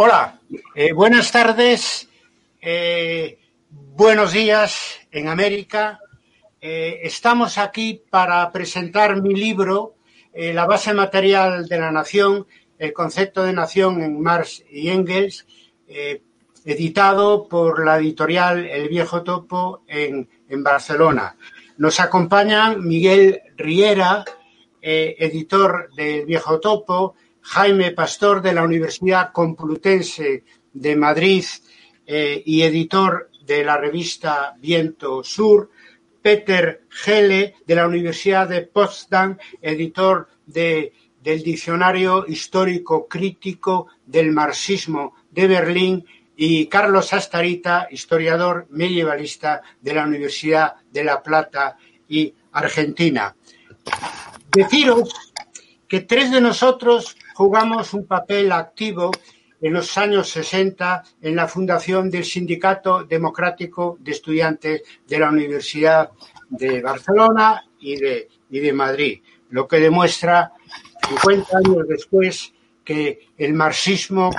Hola, eh, buenas tardes, eh, buenos días en América. Eh, estamos aquí para presentar mi libro, La base material de la nación, el concepto de nación en Marx y Engels, editado por la editorial El Viejo Topo en, en Barcelona. Nos acompañan Miguel Riera, editor del Viejo Topo, Jaime Pastor de la Universidad Complutense de Madrid eh, y editor de la revista Viento Sur, Peter Gele de la Universidad de Potsdam, editor del Diccionario Histórico Crítico del Marxismo de Berlín, y Carlos Astarita, historiador medievalista de la Universidad de La Plata y Argentina. Deciros que tres de nosotros jugamos un papel activo en los años 60 en la fundación del Sindicato Democrático de Estudiantes de la Universidad de Barcelona y de, Madrid, lo que demuestra 50 años después que el marxismo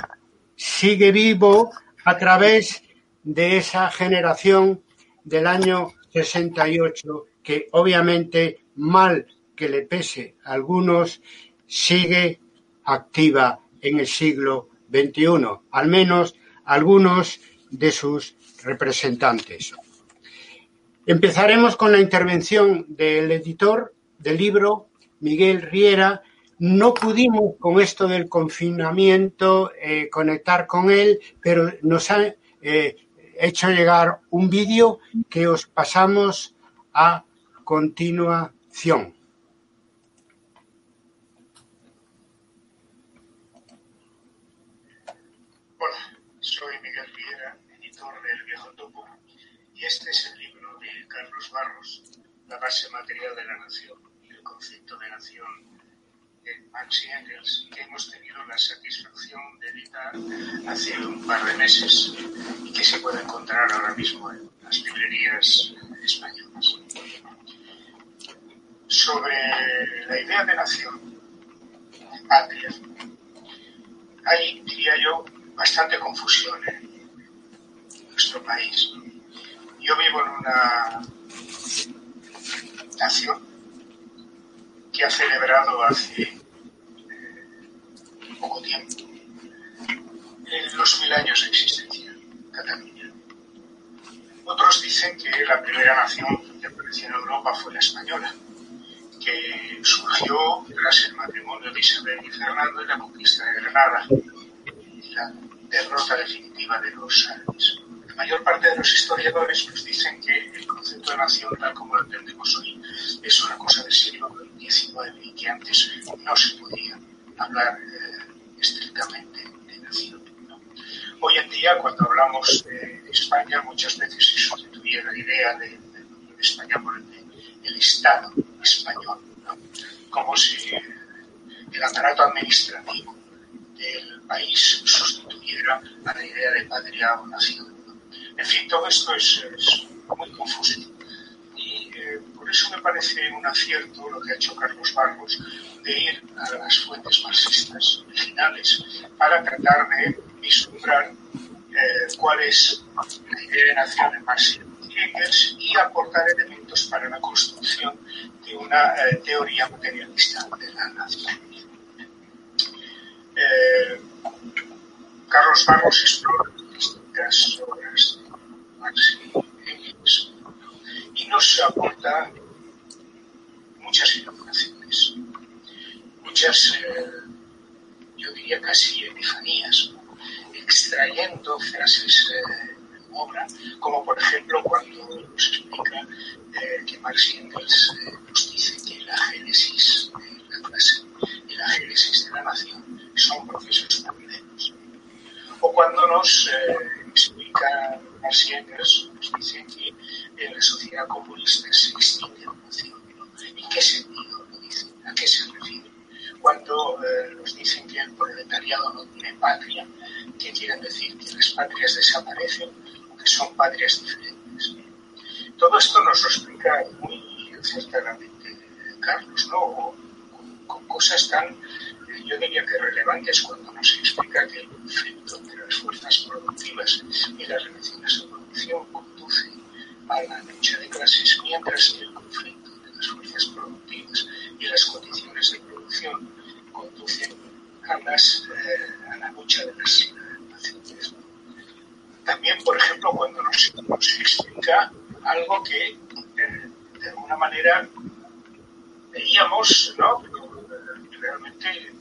sigue vivo a través de esa generación del año 68 que obviamente mal que le pese a algunos, sigue activa en el siglo XXI, al menos algunos de sus representantes. Empezaremos con la intervención del editor del libro, Miguel Riera. No pudimos con esto del confinamiento eh, conectar con él, pero nos ha eh, hecho llegar un vídeo que os pasamos a continuación. Este es el libro de Carlos Barros, La base material de la nación y el concepto de nación de Max y Engels, que hemos tenido la satisfacción de editar hace un par de meses y que se puede encontrar ahora mismo en las librerías españolas. Sobre la idea de nación, de patria, hay, diría yo, bastante confusión en nuestro país. Yo vivo en una nación que ha celebrado hace eh, poco tiempo los mil años de existencia, Cataluña. Otros dicen que la primera nación que apareció en Europa fue la española, que surgió tras el matrimonio de Isabel y Fernando y la conquista de Granada y la derrota definitiva de los árabes mayor parte de los historiadores nos dicen que el concepto de nación, tal como lo entendemos hoy, es una cosa del siglo XIX y que antes no se podía hablar eh, estrictamente de nación. Hoy en día, cuando hablamos de España, muchas veces se sustituye la idea de, España por el, el Estado español, como si el aparato administrativo del país sustituyera a la idea de patria o nación. En fin, todo esto es, muy confuso. Y eh, por eso me parece un acierto lo que ha hecho Carlos Barros de ir a las fuentes marxistas originales para tratar de vislumbrar eh, cuál es la idea de nación en Marx y y aportar elementos para la construcción de una eh, teoría materialista de la nación. Carlos Barros explora distintas obras y nos aporta muchas iluminaciones, muchas, eh, yo diría casi epifanías, extrayendo frases eh, en obra, como por ejemplo cuando nos explica eh, que Marx y Engels nos dice que la génesis de la clase y la génesis de la nación son procesos políticos. O cuando nos eh, explica Marciengas, nos dice que en la sociedad comunista se extingue la nación. ¿En qué sentido lo dice? ¿A qué se refiere? Cuando eh, nos dicen que el proletariado no tiene patria, ¿qué quieren decir? ¿Que las patrias desaparecen o que son patrias diferentes? Todo esto nos lo explica muy certeramente Carlos, ¿no? Con cosas tan yo diría que relevantes cuando nos explica que el conflicto entre las fuerzas productivas y las relaciones de producción conduce a la lucha de clases, mientras que el conflicto entre las fuerzas productivas y las condiciones de producción conducen eh, a la lucha de las naciones. También, por ejemplo, cuando nos, nos explica algo que eh, de alguna manera veíamos, ¿no? realmente aunque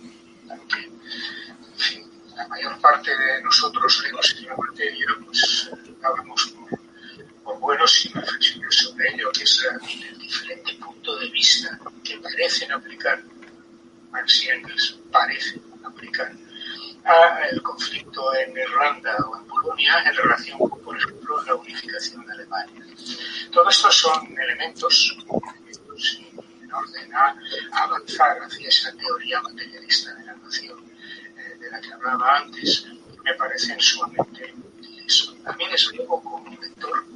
la mayor parte de nosotros leemos en la materia, pues hablamos por, por buenos y reflexiones sobre ello, que es el diferente punto de vista que parecen aplicar Marx y Engels, parecen aplicar a el conflicto en Irlanda o en Polonia en relación con, por ejemplo, la unificación de Alemania. Todo esto son elementos en orden a avanzar hacia esa teoría materialista de la nación eh, de la que hablaba antes, me parecen sumamente útiles. También es algo como lector,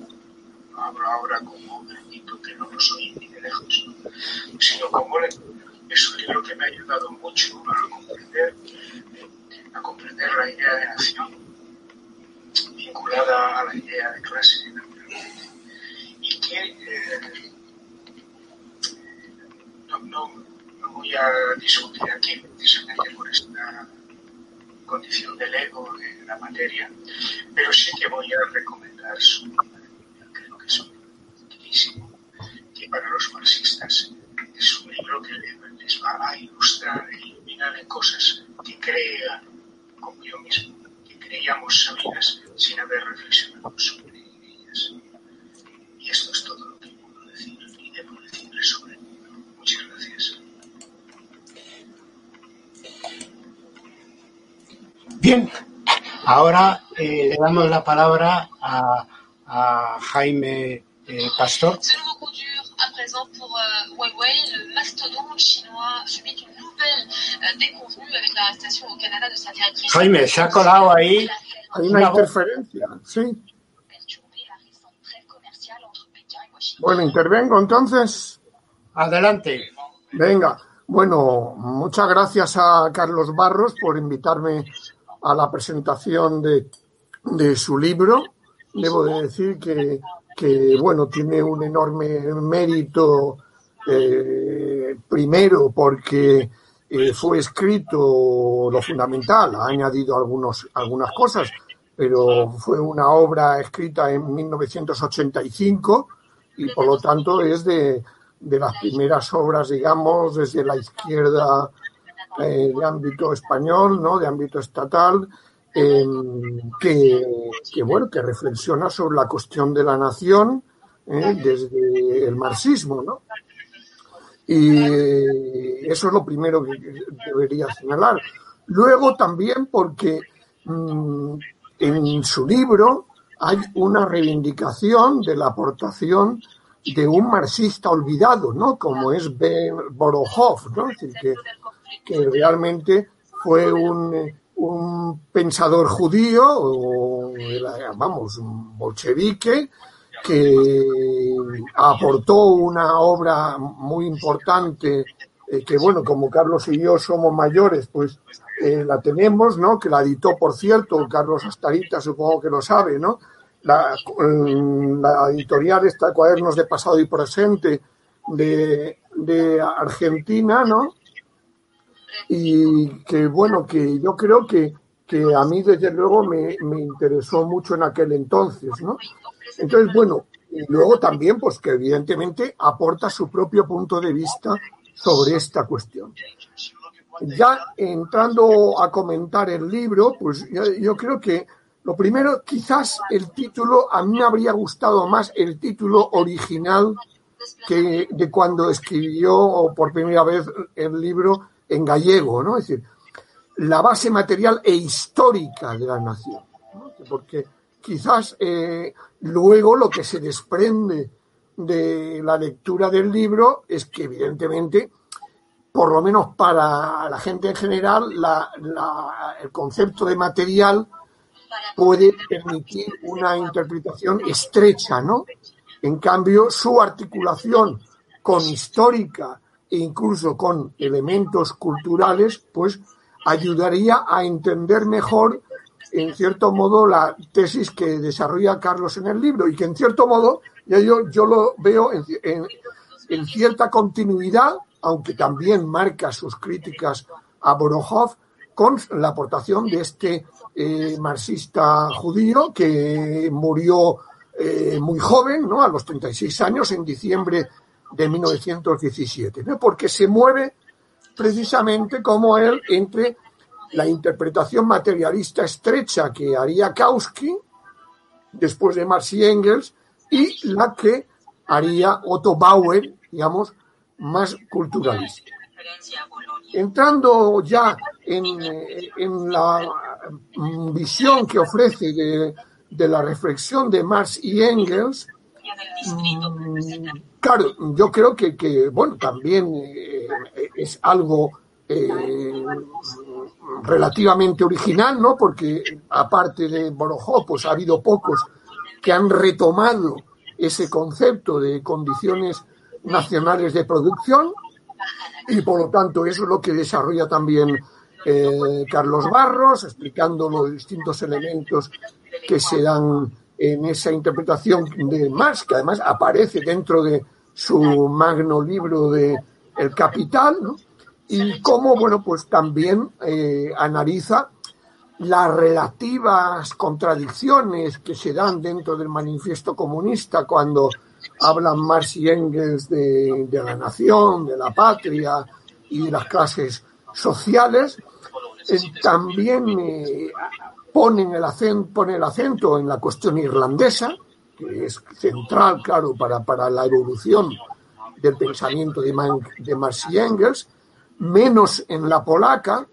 no hablo ahora como grandito, que no lo soy ni de lejos, sino como lector. Es un libro que me ha ayudado mucho a comprender, a comprender la idea de nación vinculada a la idea de clase, y que eh, no, voy a discutir aquí precisamente por esta condición del ego de la materia, pero sí que voy a recomendar su libro, creo que es un utilísimo, que para los marxistas es un libro que les va a ilustrar e iluminar en cosas que crean, como yo mismo, que creíamos sabidas sin haber reflexionado sobre ellas. Y esto es todo lo que puedo decir y debo decirles sobre Muchas gracias. Bien, ahora eh, le damos la palabra a, a Jaime eh, Pastor. À présent pour euh, Huawei, le mastodonte chinois subit une nouvelle euh, déconvenue avec l'arrestation au Canada de sa directrice. Jaime, se ha colado ahí. Hay una interferencia, sí. Bueno, intervengo entonces. Adelante. Venga, bueno, muchas gracias a Carlos Barros por invitarme a la presentación de, de su libro. Debo de decir que, que, bueno, tiene un enorme mérito, eh, primero porque eh, fue escrito lo fundamental, ha añadido algunos, algunas cosas, pero fue una obra escrita en 1985 y por lo tanto es de, de las primeras obras, digamos, desde la izquierda eh, de ámbito español, ¿no? de ámbito estatal, eh, que, que, bueno, que reflexiona sobre la cuestión de la nación eh, desde el marxismo, ¿no? Y eso es lo primero que debería señalar. Luego también porque mmm, en su libro hay una reivindicación de la aportación de un marxista olvidado, ¿no? Como es Ben Borohov, ¿no? Es decir, que, que realmente fue un, un pensador judío, o, vamos, un bolchevique, que aportó una obra muy importante, eh, que bueno, como Carlos y yo somos mayores, pues eh, la tenemos, ¿no? Que la editó, por cierto, Carlos Astarita, supongo que lo sabe, ¿no? La, la editorial está Cuadernos de Pasado y Presente de, de Argentina, ¿no? Y que bueno, que yo creo que, que a mí desde luego me, me interesó mucho en aquel entonces, ¿no? Entonces, bueno, y luego también, pues que evidentemente aporta su propio punto de vista sobre esta cuestión. Ya entrando a comentar el libro, pues yo, yo creo que lo primero, quizás el título, a mí me habría gustado más el título original que de cuando escribió por primera vez el libro en gallego, ¿no? Es decir, la base material e histórica de la nación. Porque quizás eh, luego lo que se desprende de la lectura del libro es que evidentemente, por lo menos para la gente en general, el concepto de material puede permitir una interpretación estrecha, ¿no? En cambio, su articulación con histórica incluso con elementos culturales, pues ayudaría a entender mejor, en cierto modo, la tesis que desarrolla Carlos en el libro y que, en cierto modo, yo, yo lo veo en, cierta continuidad, aunque también marca sus críticas a Borohov, con la aportación de este eh, marxista judío que murió eh, muy joven, ¿no? a los 36 años, en diciembre de 1917, porque se mueve precisamente como él entre la interpretación materialista estrecha que haría Kautsky después de Marx y Engels y la que haría Otto Bauer, digamos, más culturalista. Entrando ya en, la visión que ofrece de, de, la reflexión de Marx y Engels, claro, yo creo que, que bueno, también eh, es algo eh, relativamente original, ¿no? Porque aparte de Borojó, pues ha habido pocos que han retomado ese concepto de condiciones nacionales de producción y por lo tanto eso es lo que desarrolla también eh, Carlos Barros, explicando los distintos elementos que se dan en esa interpretación de Marx, que además aparece dentro de su magno libro de El Capital, y cómo, bueno, pues también eh, analiza las relativas contradicciones que se dan dentro del manifiesto comunista cuando hablan Marx y Engels de, la nación, de la patria y de las clases sociales, eh, también eh, ponen el acento, pone el acento en la cuestión irlandesa, que es central, claro, para, para la evolución del pensamiento de, de Marx y Engels, menos en la polaca.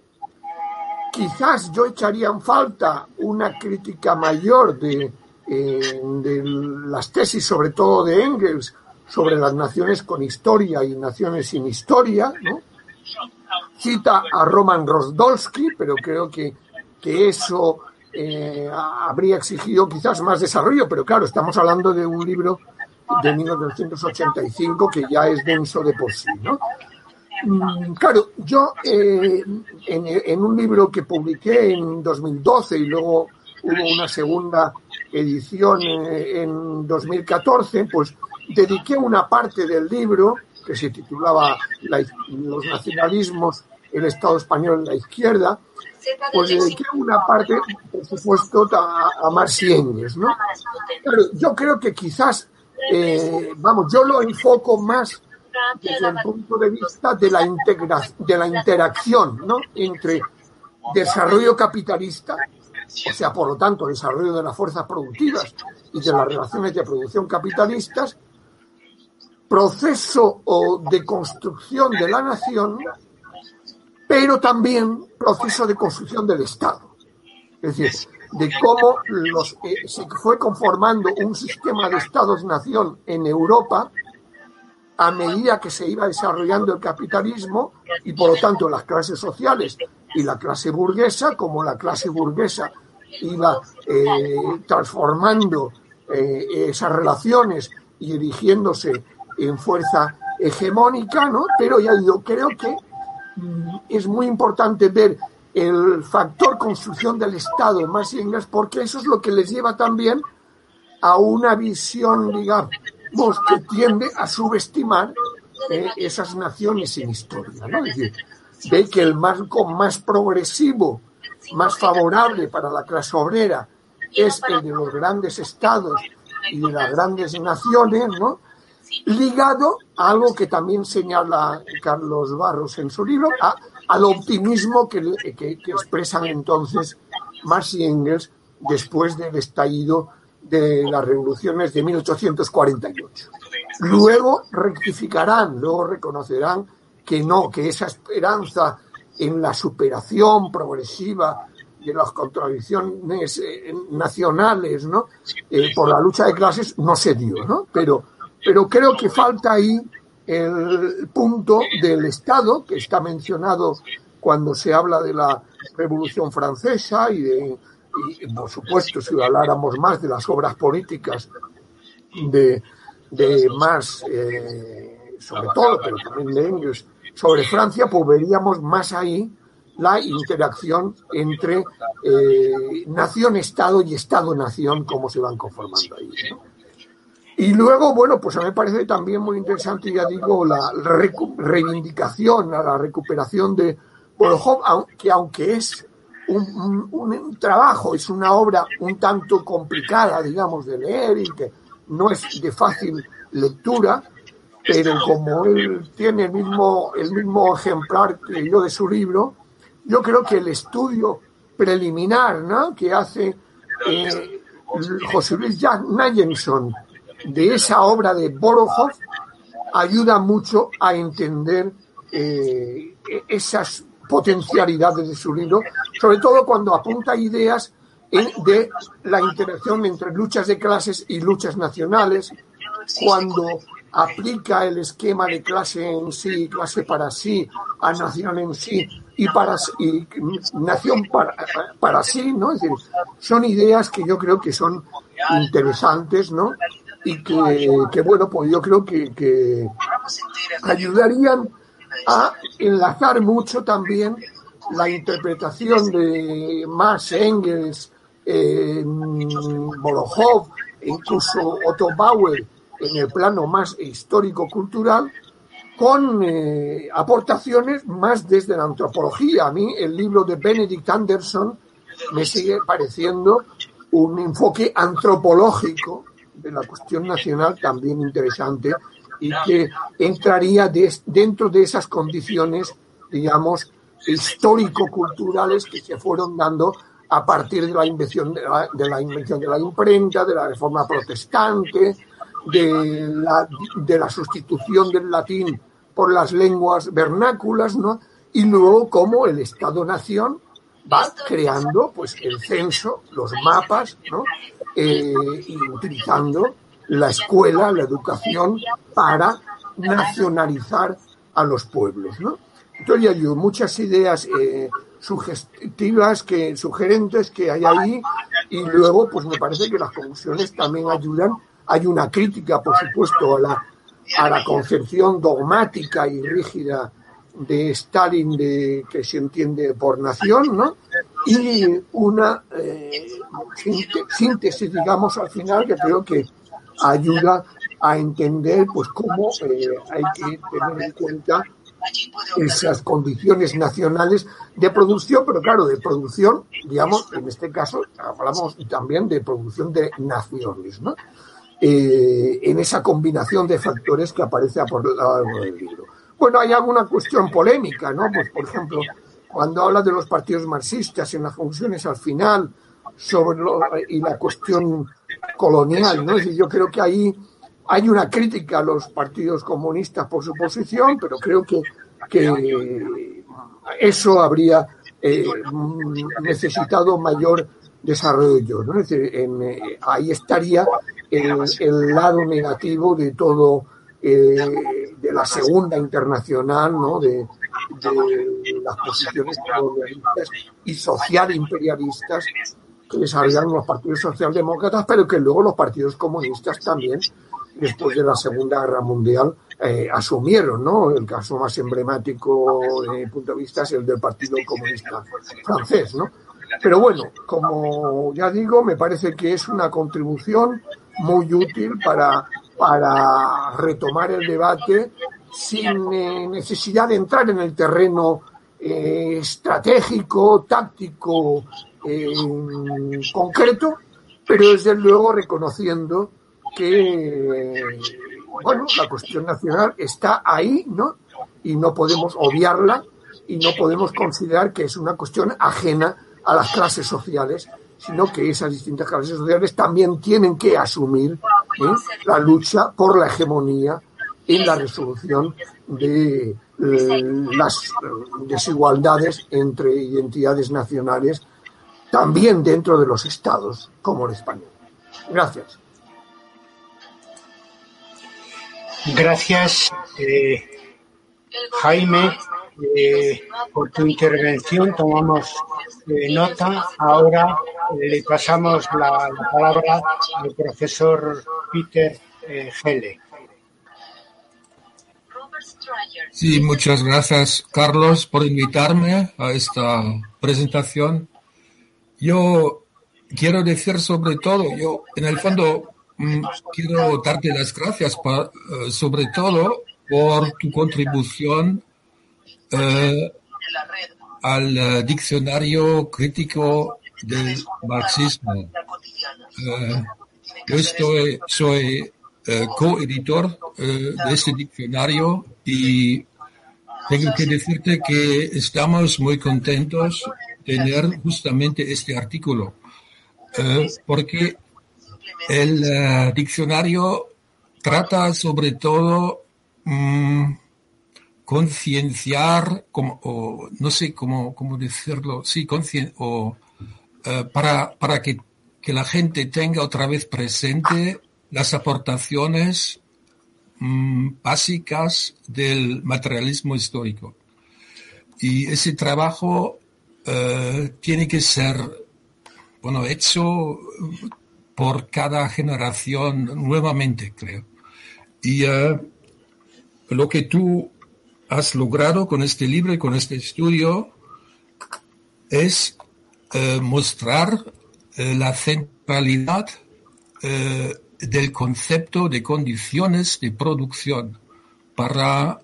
Quizás yo echaría en falta una crítica mayor de, eh, de las tesis, sobre todo de Engels, sobre las naciones con historia y naciones sin historia. Cita a Roman Rosdolsky, pero creo que, que eso eh, habría exigido quizás más desarrollo, pero claro, estamos hablando de un libro de 1985 que ya es denso de por sí. ¿no? Mm, claro, yo eh, en, un libro que publiqué en 2012 y luego hubo una segunda edición en, 2014, pues dediqué una parte del libro que se titulaba Los nacionalismos, el Estado español en la izquierda, pues dediqué una parte, por supuesto, a, a Marx y Engels, ¿no? Pero yo creo que quizás, eh, vamos, yo lo enfoco más desde el punto de vista de la, de la interacción ¿no? entre desarrollo capitalista, o sea, por lo tanto, desarrollo de las fuerzas productivas y de las relaciones de producción capitalistas, proceso de construcción de la nación, pero también proceso de construcción del Estado. Es decir, de cómo eh, se fue conformando un sistema de Estados-nación en Europa a medida que se iba desarrollando el capitalismo y por lo tanto las clases sociales y la clase burguesa, como la clase burguesa iba eh, transformando eh, esas relaciones y erigiéndose en fuerza hegemónica, ¿no? Pero ya yo creo que es muy importante ver el factor construcción del Estado más inglés porque eso es lo que les lleva también a una visión, digamos, que tiende a subestimar eh, esas naciones en historia. ¿no? Es decir, ve que el marco más progresivo, más favorable para la clase obrera es el de los grandes estados y de las grandes naciones, ¿no? Ligado a algo que también señala Carlos Barros en su libro, al optimismo que expresan entonces Marx y Engels después del estallido de las revoluciones de 1848. Luego rectificarán, luego reconocerán que no, que esa esperanza en la superación progresiva de las contradicciones eh, nacionales, ¿no? Eh, por la lucha de clases no se dio, ¿no? Pero, pero creo que falta ahí el punto del Estado que está mencionado cuando se habla de la Revolución Francesa y de, y, por supuesto, si habláramos más de las obras políticas de, más, eh, sobre todo, pero también de Engels, sobre Francia, pues veríamos más ahí la interacción entre eh, nación-estado y estado-nación, cómo se van conformando ahí. Y luego, bueno, pues a mí me parece también muy interesante, ya digo, la reivindicación, a la recuperación de Bolojov, que aunque es un, un, trabajo, es una obra un tanto complicada, digamos, de leer y que no es de fácil lectura, pero como él tiene el mismo, el mismo ejemplar que yo de su libro, yo creo que el estudio preliminar ¿no? que hace eh, José Luis Nayenson de esa obra de Borojov ayuda mucho a entender eh, esas potencialidades de su libro, sobre todo cuando apunta ideas de la interacción entre luchas de clases y luchas nacionales, cuando aplica el esquema de clase en sí, clase para sí, a nación en sí y para y nación para, para sí, ¿no? Es decir, son ideas que yo creo que son interesantes, ¿no? Y que, bueno, pues yo creo que, que ayudarían a enlazar mucho también la interpretación de Marx, Engels, eh, incluso Otto Bauer, en el plano más histórico-cultural, con eh, aportaciones más desde la antropología. A mí el libro de Benedict Anderson me sigue pareciendo un enfoque antropológico de la cuestión nacional también interesante y que entraría dentro de esas condiciones, digamos, histórico-culturales que se fueron dando a partir de la invención de la, de la invención de la imprenta, de la reforma protestante, de la, de la sustitución del latín por las lenguas vernáculas, ¿no? Y luego cómo el Estado-Nación va creando pues el censo, los mapas, ¿no? Eh, y utilizando la escuela, la educación para nacionalizar a los pueblos, ¿no? Entonces hay muchas ideas eh, sugestivas, sugerentes que hay ahí y luego pues me parece que las conclusiones también ayudan hay una crítica, por supuesto, a la, a la concepción dogmática y rígida de Stalin de que se entiende por nación, ¿no? Y una eh, síntesis, digamos, al final que creo que ayuda a entender, pues, cómo eh, hay que tener en cuenta esas condiciones nacionales de producción, pero claro, de producción, digamos, en este caso hablamos también de producción de naciones. Eh, en esa combinación de factores que aparece a por lo largo del libro. Bueno, hay alguna cuestión polémica, ¿no? Pues, por ejemplo, cuando habla de los partidos marxistas en las funciones al final sobre y la cuestión colonial, ¿no? Yo creo que ahí hay una crítica a los partidos comunistas por su posición, pero creo que, que eso habría eh, necesitado mayor desarrollo, ¿no? Es decir, en, eh, ahí estaría el, lado negativo de todo, eh, de la segunda internacional, ¿no? de, las posiciones y social imperialistas que desarrollaron los partidos socialdemócratas, pero que luego los partidos comunistas también, después de la Segunda Guerra Mundial, eh, asumieron, ¿no? El caso más emblemático desde mi punto de vista es el del Partido Comunista francés, ¿no? Pero bueno, como ya digo, me parece que es una contribución muy útil para, para retomar el debate sin eh, necesidad de entrar en el terreno eh, estratégico, táctico, eh, concreto, pero desde luego reconociendo que bueno, la cuestión nacional está ahí, ¿no? Y no podemos obviarla y no podemos considerar que es una cuestión ajena a las clases sociales sino que esas distintas clases sociales también tienen que asumir ¿eh? la lucha por la hegemonía en la resolución de las desigualdades entre identidades nacionales, también dentro de los estados, como el español. Gracias. Gracias, eh, Jaime, eh, por tu intervención. Tomamos eh, nota. Ahora le pasamos la, palabra al profesor Peter Gele. Sí, muchas gracias, Carlos, por invitarme a esta presentación. Yo quiero decir sobre todo, yo en el fondo mm, quiero darte las gracias eh, sobre todo por tu contribución eh, al eh, diccionario crítico del marxismo. yo estoy, soy coeditor de este diccionario y tengo que decirte que estamos muy contentos de tener justamente este artículo eh, porque el eh, diccionario trata sobre todo mm, concienciar, o no sé cómo, cómo decirlo, sí, o, eh, para, para que, que, la gente tenga otra vez presente las aportaciones mm, básicas del materialismo histórico. Y ese trabajo tiene que ser bueno, hecho por cada generación nuevamente, creo. Y eh, lo que tú has logrado con este libro y con este estudio es eh, mostrar eh, la centralidad del concepto de condiciones de producción para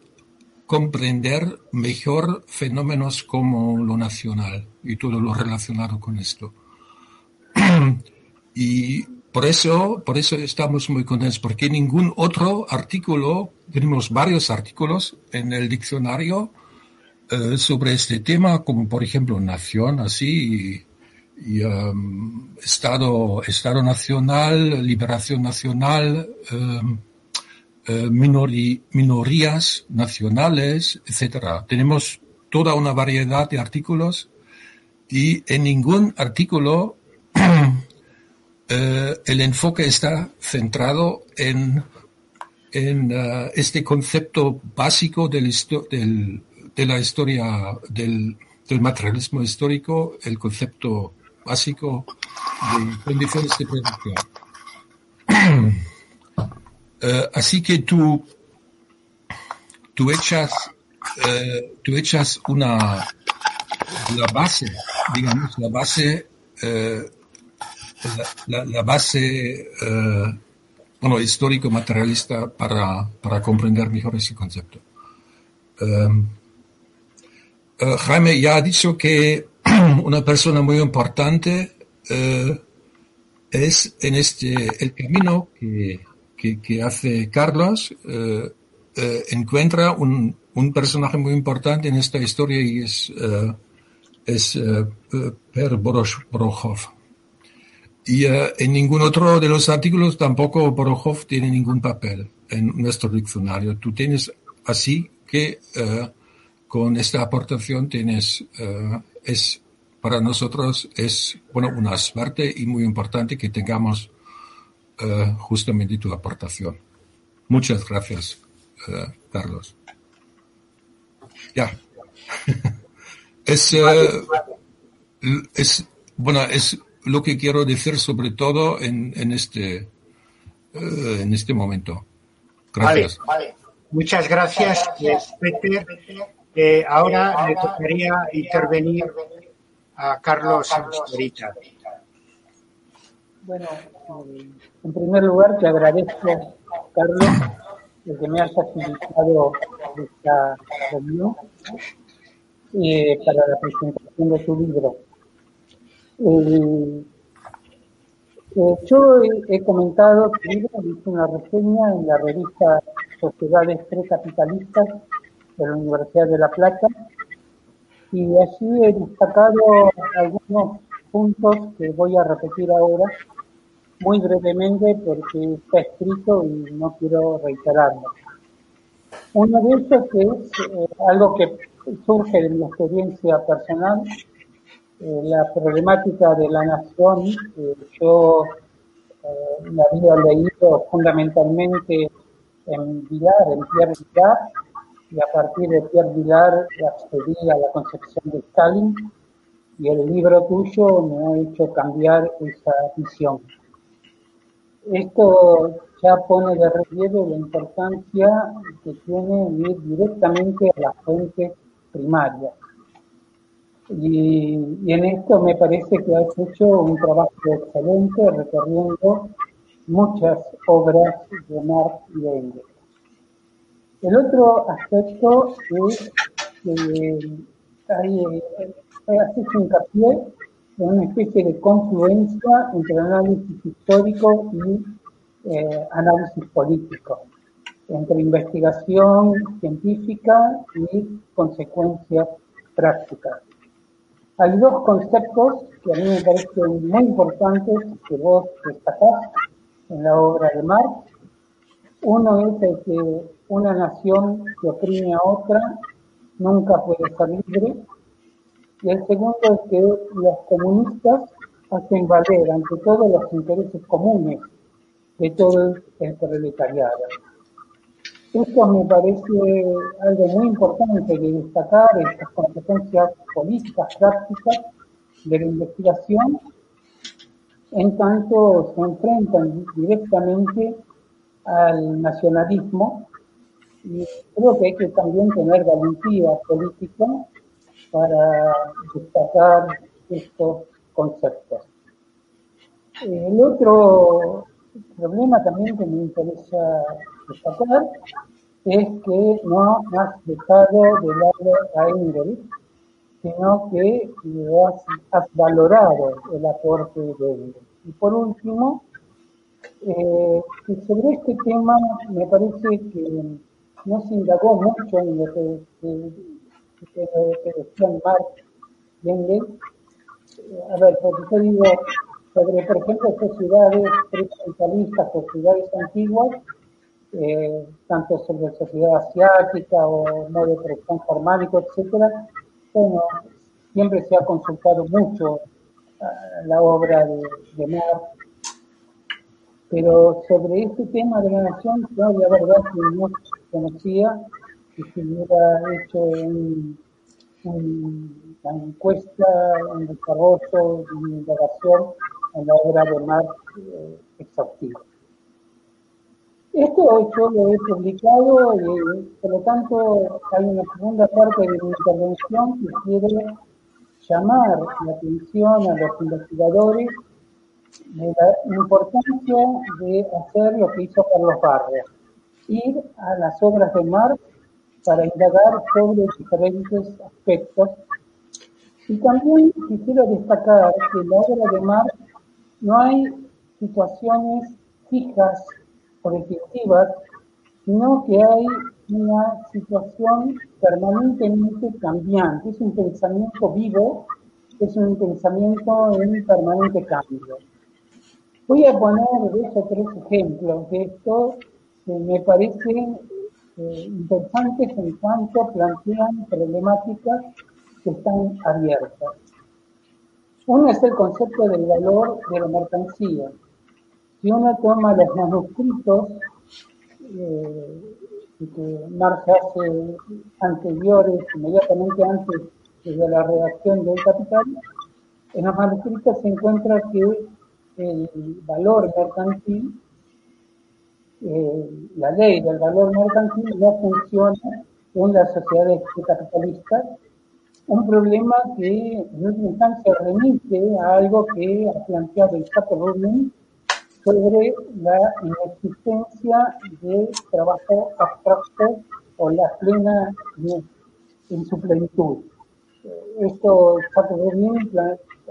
comprender mejor fenómenos como lo nacional y todo lo relacionado con esto. por eso, por eso estamos muy contentos, porque ningún otro artículo, tenemos varios artículos en el diccionario eh, sobre este tema, como por ejemplo Nación, así, y, um, Estado, Estado Nacional, Liberación Nacional, um, eh, minorías nacionales, etcétera. Tenemos toda una variedad de artículos y en ningún artículo Eh, el enfoque está centrado en, en uh, este concepto básico del, del, de la historia del, del, materialismo histórico, el concepto básico de condiciones de producción. Uh, así que tú, tú echas, uh, tú echas una, la base, digamos, la base la, base eh, bueno, histórico-materialista para, para, comprender mejor ese concepto. Eh, Jaime ya ha dicho que una persona muy importante eh, es en este el camino que, que, hace Carlos encuentra un, un, personaje muy importante en esta historia y es, es Per Borochov. Y eh, en ningún otro de los artículos tampoco Borohov tiene ningún papel en nuestro diccionario. Tú tienes así que eh, con esta aportación tienes, eh, es para nosotros es bueno una suerte y muy importante que tengamos justamente tu aportación. Muchas gracias, Carlos. Ya. es, es, bueno, es lo que quiero decir sobre todo en, en este, eh, en este momento. Gracias. Muchas gracias, Peter. Eh, ahora le tocaría intervenir a Carlos. Bueno, en primer lugar te agradezco, Carlos, el que me has facilitado esta reunión eh, para la presentación de tu libro. Eh, eh, yo he, comentado que hice una reseña en la revista Sociedades Precapitalistas de la Universidad de La Plata y así he destacado algunos puntos que voy a repetir ahora muy brevemente porque está escrito y no quiero reiterarlo. Uno de ellos es eh, algo que surge de mi experiencia personal, eh, la problemática de la nación. yo la había leído fundamentalmente en Vilar, en Pierre Vilar, y a partir de Pierre Vilar accedí a la concepción de Stalin y el libro tuyo me ha hecho cambiar esa visión. Esto ya pone de relieve la importancia que tiene ir directamente a la fuente primaria. Y, en esto me parece que has hecho un trabajo excelente recorriendo muchas obras de Marx y de Engels. El otro aspecto es que hay, has hecho hincapié en una especie de confluencia entre análisis histórico y eh, análisis político, entre investigación científica y consecuencias prácticas. Hay dos conceptos que a mí me parecen muy importantes que vos destacás en la obra de Marx. Uno es el que una nación que oprime a otra nunca puede ser libre. Y el segundo es que los comunistas hacen valer ante todos los intereses comunes de todo el proletariado. Esto me parece algo muy importante de destacar, estas consecuencias políticas, prácticas de la investigación, en tanto se enfrentan directamente al nacionalismo y creo que hay que también tener valentía política para destacar estos conceptos. El otro problema también que me interesa destacar es que no has dejado de lado a Engels, sino que has, valorado el aporte de Engels. Y por último, eh, sobre este tema me parece que no se indagó mucho en lo que, que, decían Marx y Engels. Eh, a ver, porque yo digo, sobre, por ejemplo, sociedades precapitalistas, sociedades antiguas, eh, tanto sobre sociedad asiática o modo de producción germánico, etcétera, bueno, siempre se ha consultado mucho ah, la obra de, de Marx, pero sobre este tema de la nación, yo la verdad que no conocía que se hubiera hecho una encuesta, un desarrollo, una indagación en la obra de Marx eh, exhaustiva. Esto yo lo he publicado y por lo tanto hay una segunda parte de mi intervención que quiere llamar la atención a los investigadores de la importancia de hacer lo que hizo Carlos Barrios, ir a las obras de Marx para indagar sobre diferentes aspectos. Y también quisiera destacar que en la obra de Marx no hay situaciones fijas sino que hay una situación permanentemente cambiante, es un pensamiento vivo, es un pensamiento en permanente cambio. Voy a poner dos o tres ejemplos de esto que me parecen eh, en cuanto plantean problemáticas que están abiertas. Uno es el concepto del valor de la mercancía si uno toma los manuscritos eh, que Marx hace anteriores, inmediatamente antes de la redacción del Capital, en los manuscritos se encuentra que el valor mercantil, eh, la ley del valor mercantil no funciona en las sociedades capitalistas, un problema que en última instancia remite a algo que ha planteado el Capo Rubin sobre la inexistencia de trabajo abstracto o la plena en su plenitud. Esto Chateaubriand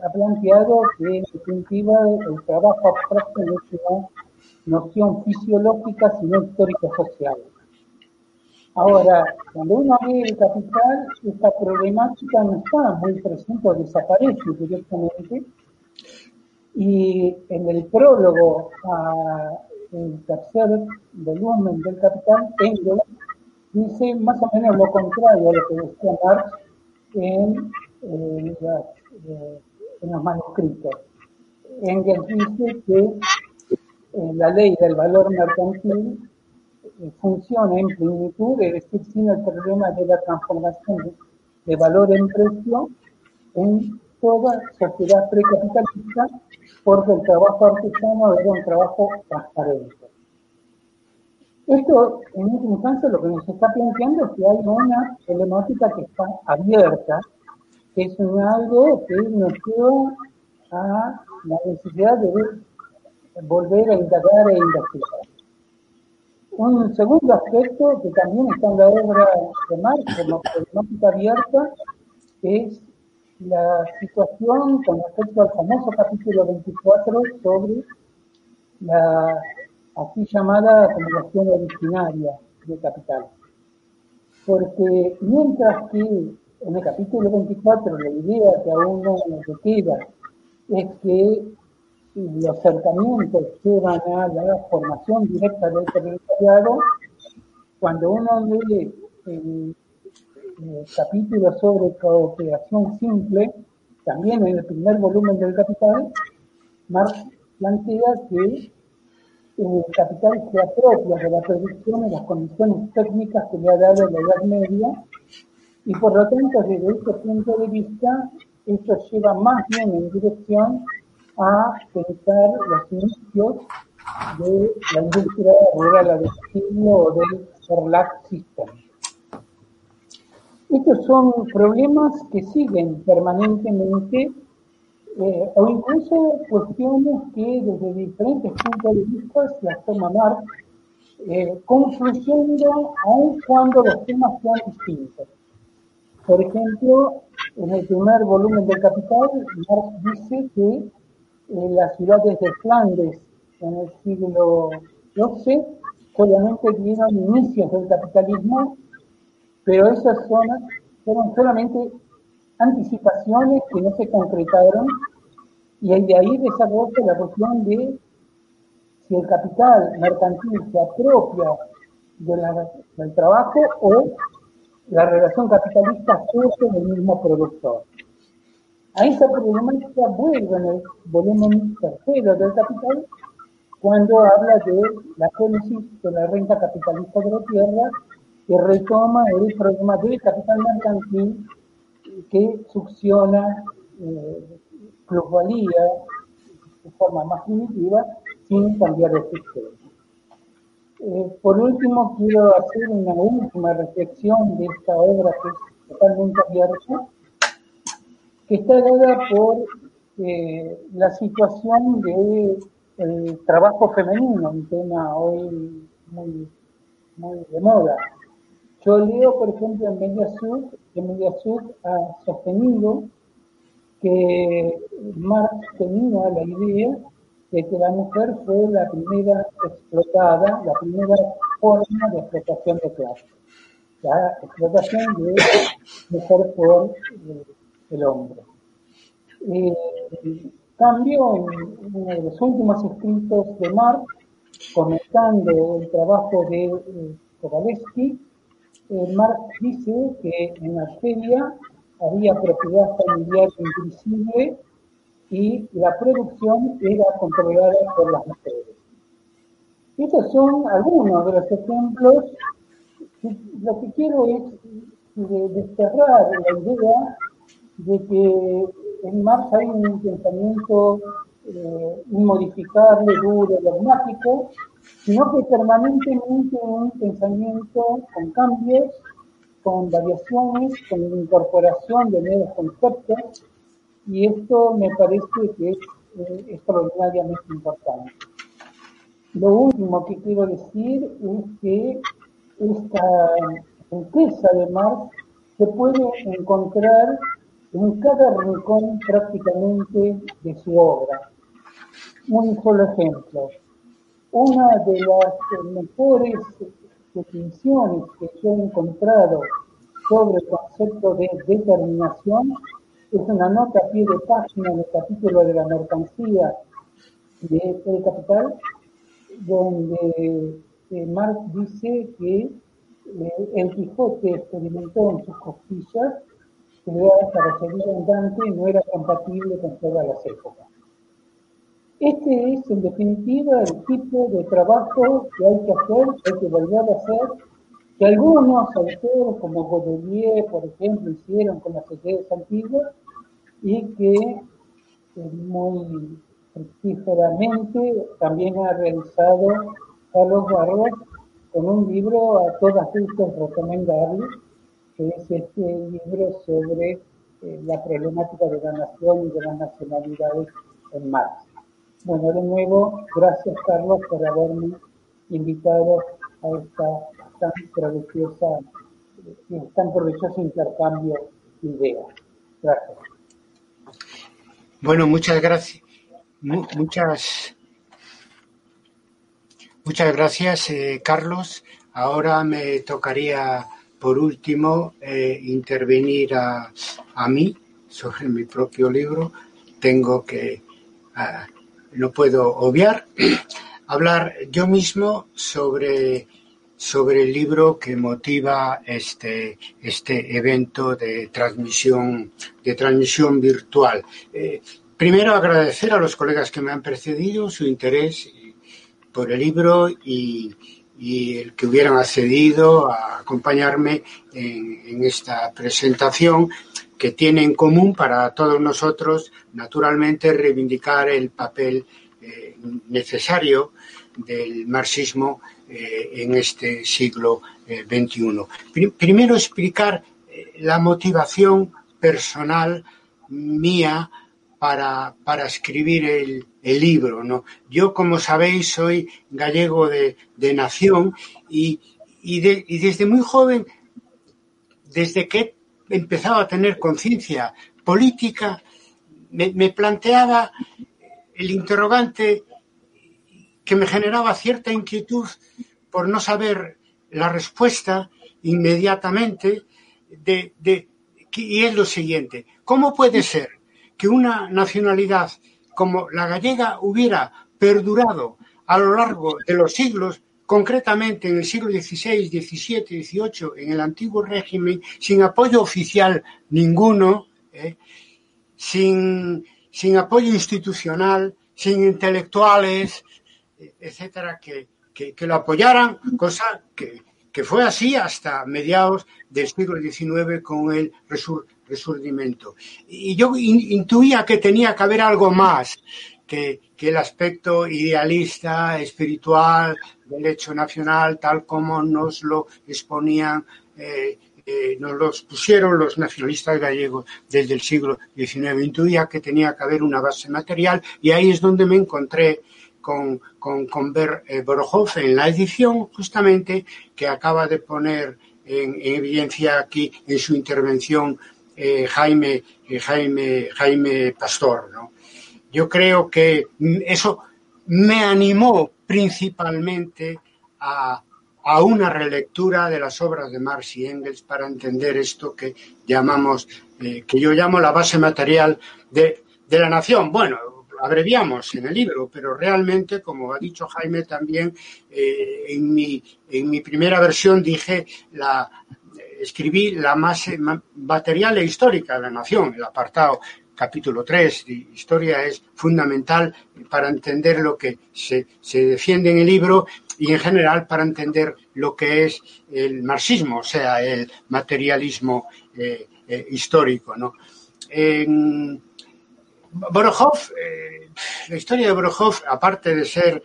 ha planteado que en definitiva el trabajo abstracto no es una noción fisiológica sino histórico-social. Ahora, cuando uno ve el capital, esta problemática no está muy presente o desaparece directamente, y en el prólogo al tercer volumen del Capital, Engels dice más o menos lo contrario a lo que decía Marx en, eh, en los manuscritos. Engels dice que eh, la ley del valor mercantil eh, funciona en plenitud, es decir, sin el problema de la transformación de valor en precio en toda sociedad precapitalista, porque el trabajo artesano era un trabajo transparente. Esto, en esta instancia, lo que nos está planteando es que hay una problemática que está abierta, que es algo que nos lleva a la necesidad de volver a indagar e investigar. Un segundo aspecto que también está en la obra de Marx como problemática abierta es la situación con respecto al famoso capítulo 24 sobre la así llamada acumulación originaria de capital. Porque mientras que en el capítulo 24 la idea que aún no nos queda es que los acercamientos llevan a la formación directa del territoriado, cuando uno lee el, capítulo sobre cooperación simple, también en el primer volumen del Capital, Marx plantea que el capital se apropia de la producción y las condiciones técnicas que le ha dado la Edad Media, y por lo tanto, desde este punto de vista, esto lleva más bien en dirección a pensar los inicios de la industria rural agresiva o del Orlac System. Estos son problemas que siguen permanentemente eh, o incluso cuestiones que desde diferentes puntos de vista las toma Marx, eh, confluyendo aun cuando los temas sean distintos. Por ejemplo, en el primer volumen del Capital, Marx dice que en las ciudades de Flandes en el siglo XII obviamente dieron inicios del capitalismo, pero esas zonas fueron solamente anticipaciones que no se concretaron y de ahí desarrolla la cuestión de si el capital mercantil se apropia del trabajo o la relación capitalista surge del mismo productor. A esa problemática vuelve en el volumen tercero del Capital cuando habla de la génesis de la renta capitalista de la tierra que retoma el del capital mercantil que succiona eh, plusvalía de forma más primitiva sin cambiar el sistema. Eh, por último, quiero hacer una última reflexión de esta obra que es totalmente abierta que está dada por eh, la situación del de trabajo femenino, un tema hoy muy, muy de moda. Yo leo, por ejemplo, en Mediasur, que Mediasur ha sostenido que Marx tenía la idea de que la mujer fue la primera explotada, la primera forma de explotación de clase. La explotación de mujer por eh, el hombre. Eh, cambio, en uno de los últimos escritos de Marx, comentando el trabajo de eh, Kowalewski, Marx dice que en Argelia había propiedad familiar invisible y la producción era controlada por las mujeres. Estos son algunos de los ejemplos. Lo que quiero es desterrar la idea de que en Marx hay un pensamiento eh, inmodificable, duro, dogmático, sino que permanentemente un pensamiento con cambios, con variaciones, con incorporación de nuevos conceptos, y esto me parece que es eh, extraordinariamente importante. Lo último que quiero decir es que esta riqueza de Marx se puede encontrar en cada rincón prácticamente de su obra. Un solo ejemplo. Una de las mejores definiciones que yo he encontrado sobre el concepto de determinación es una nota a pie de página en el capítulo de la mercancía de El Capital, donde eh, Marx dice que eh, el Quijote experimentó en sus costillas que para seguir andante no era compatible con todas las épocas. Este es, en definitiva, el tipo de trabajo que hay que hacer, que hay que volver a hacer, que algunos autores, como Baudelaire, por ejemplo, hicieron con las ideas antiguas y que muy fructíferamente también ha realizado Carlos Barros con un libro a todas luces recomendable, que es este libro sobre eh, la problemática de la nación y de las nacionalidades en Marx. Bueno, de nuevo, gracias Carlos por haberme invitado a esta tan provechosa, tan provechoso intercambio de ideas. Gracias. Bueno, muchas gracias. muchas, muchas gracias, eh, Carlos. Ahora me tocaría, por último, eh, intervenir a, a, mí sobre mi propio libro. Tengo que, ah, no puedo obviar, hablar yo mismo sobre sobre el libro que motiva este, este evento de transmisión, de transmisión virtual. Eh, primero agradecer a los colegas que me han precedido su interés por el libro y, el que hubieran accedido a acompañarme en, esta presentación que tiene en común para todos nosotros, naturalmente, reivindicar el papel eh, necesario del marxismo eh, en este siglo XXI. Eh, primero explicar la motivación personal mía para, para escribir el, libro. ¿no? Yo, como sabéis, soy gallego de, nación y, desde muy joven, desde que he empezado a tener conciencia política, me planteaba el interrogante que me generaba cierta inquietud por no saber la respuesta inmediatamente de, y es lo siguiente, ¿cómo puede ser que una nacionalidad como la gallega hubiera perdurado a lo largo de los siglos, concretamente en el siglo XVI, XVII, XVIII, en el antiguo régimen, sin apoyo oficial ninguno, eh, sin, apoyo institucional, sin intelectuales, etcétera, que, lo apoyaran, cosa que, fue así hasta mediados del siglo XIX con el resurgimiento. Y yo intuía que tenía que haber algo más que, el aspecto idealista, espiritual del hecho nacional, tal como nos lo exponían. Eh, eh, nos los pusieron los nacionalistas gallegos desde el siglo XIX. Intuía que tenía que haber una base material y ahí es donde me encontré con, con, con Ber eh, en la edición justamente que acaba de poner en, evidencia aquí en su intervención Jaime, Jaime, Jaime Pastor. ¿no? Yo creo que eso me animó principalmente a, a una relectura de las obras de Marx y Engels para entender esto que llamamos, que yo llamo la base material de, de la nación. Bueno, abreviamos en el libro, pero realmente, como ha dicho Jaime también, eh, en, mi, en mi primera versión dije la, escribí la más material e histórica de la nación, el apartado capítulo 3 de historia es fundamental para entender lo que se, se, defiende en el libro y en general para entender lo que es el marxismo, o sea, el materialismo eh, eh, histórico. ¿no? Borojov, eh, la historia de Borojov, aparte de ser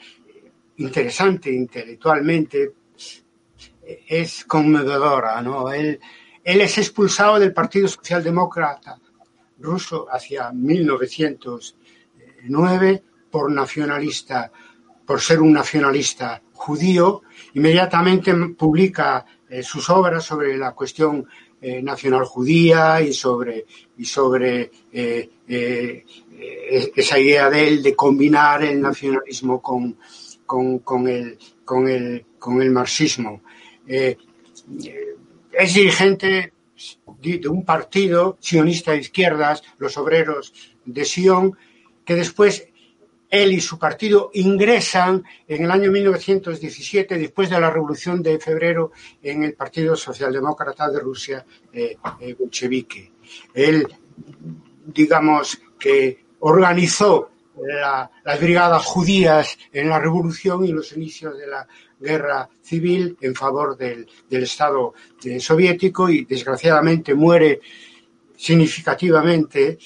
interesante intelectualmente, es conmovedora, ¿no? Él, él es expulsado del Partido Socialdemócrata ruso hacia 1909 por nacionalista, por ser un nacionalista judío. Inmediatamente publica eh, sus obras sobre la cuestión eh, nacional judía y sobre, y sobre eh, esa idea de él de combinar el nacionalismo con, con, con, el, con, el, con el marxismo. es dirigente de un partido sionista de izquierdas, los obreros de Sion, que después él y su partido ingresan en el año 1917, después de la Revolución de Febrero, en el Partido Socialdemócrata de Rusia, eh, eh, bolchevique. Él, digamos, que organizó las brigadas judías en la revolución y los inicios de la guerra civil en favor del, Estado eh, soviético y desgraciadamente muere significativamente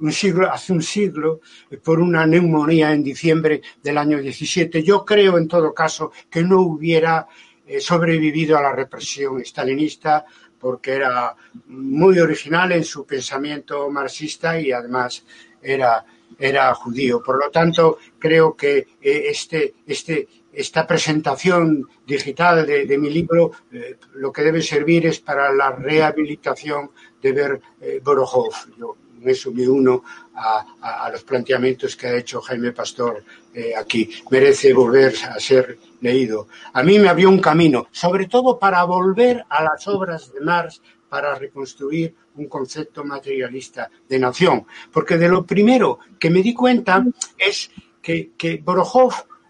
un siglo, hace un siglo por una neumonía en diciembre del año 17. Yo creo, en todo caso, que no hubiera eh, sobrevivido a la represión stalinista porque era muy original en su pensamiento marxista y además era, era judío. Por lo tanto, creo que eh, este, este, esta presentación digital de, mi libro eh, lo que debe servir es para la rehabilitación de ver eh, Yo en eso me uno a, los planteamientos que ha hecho Jaime Pastor eh, aquí. Merece volver a ser leído. A mí me abrió un camino, sobre todo para volver a las obras de Marx para reconstruir un concepto materialista de nación. Porque de lo primero que me di cuenta es que, que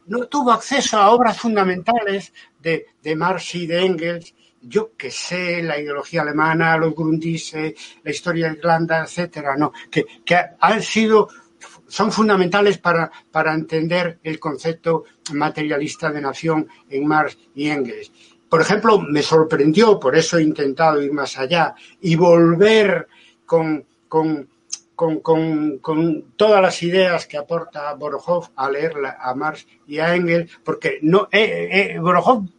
no tuvo acceso a obras fundamentales de, de Marx y de Engels, yo que sé, la ideología alemana, los Grundrisse, la historia de Irlanda, etcétera, no, que, que han sido son fundamentales para, para entender el concepto materialista de nación en Marx y Engels. Por ejemplo, me sorprendió, por eso he intentado ir más allá y volver con, con con, con, con, todas las ideas que aporta Borojov a leer a Marx y a Engels, porque no, eh, eh,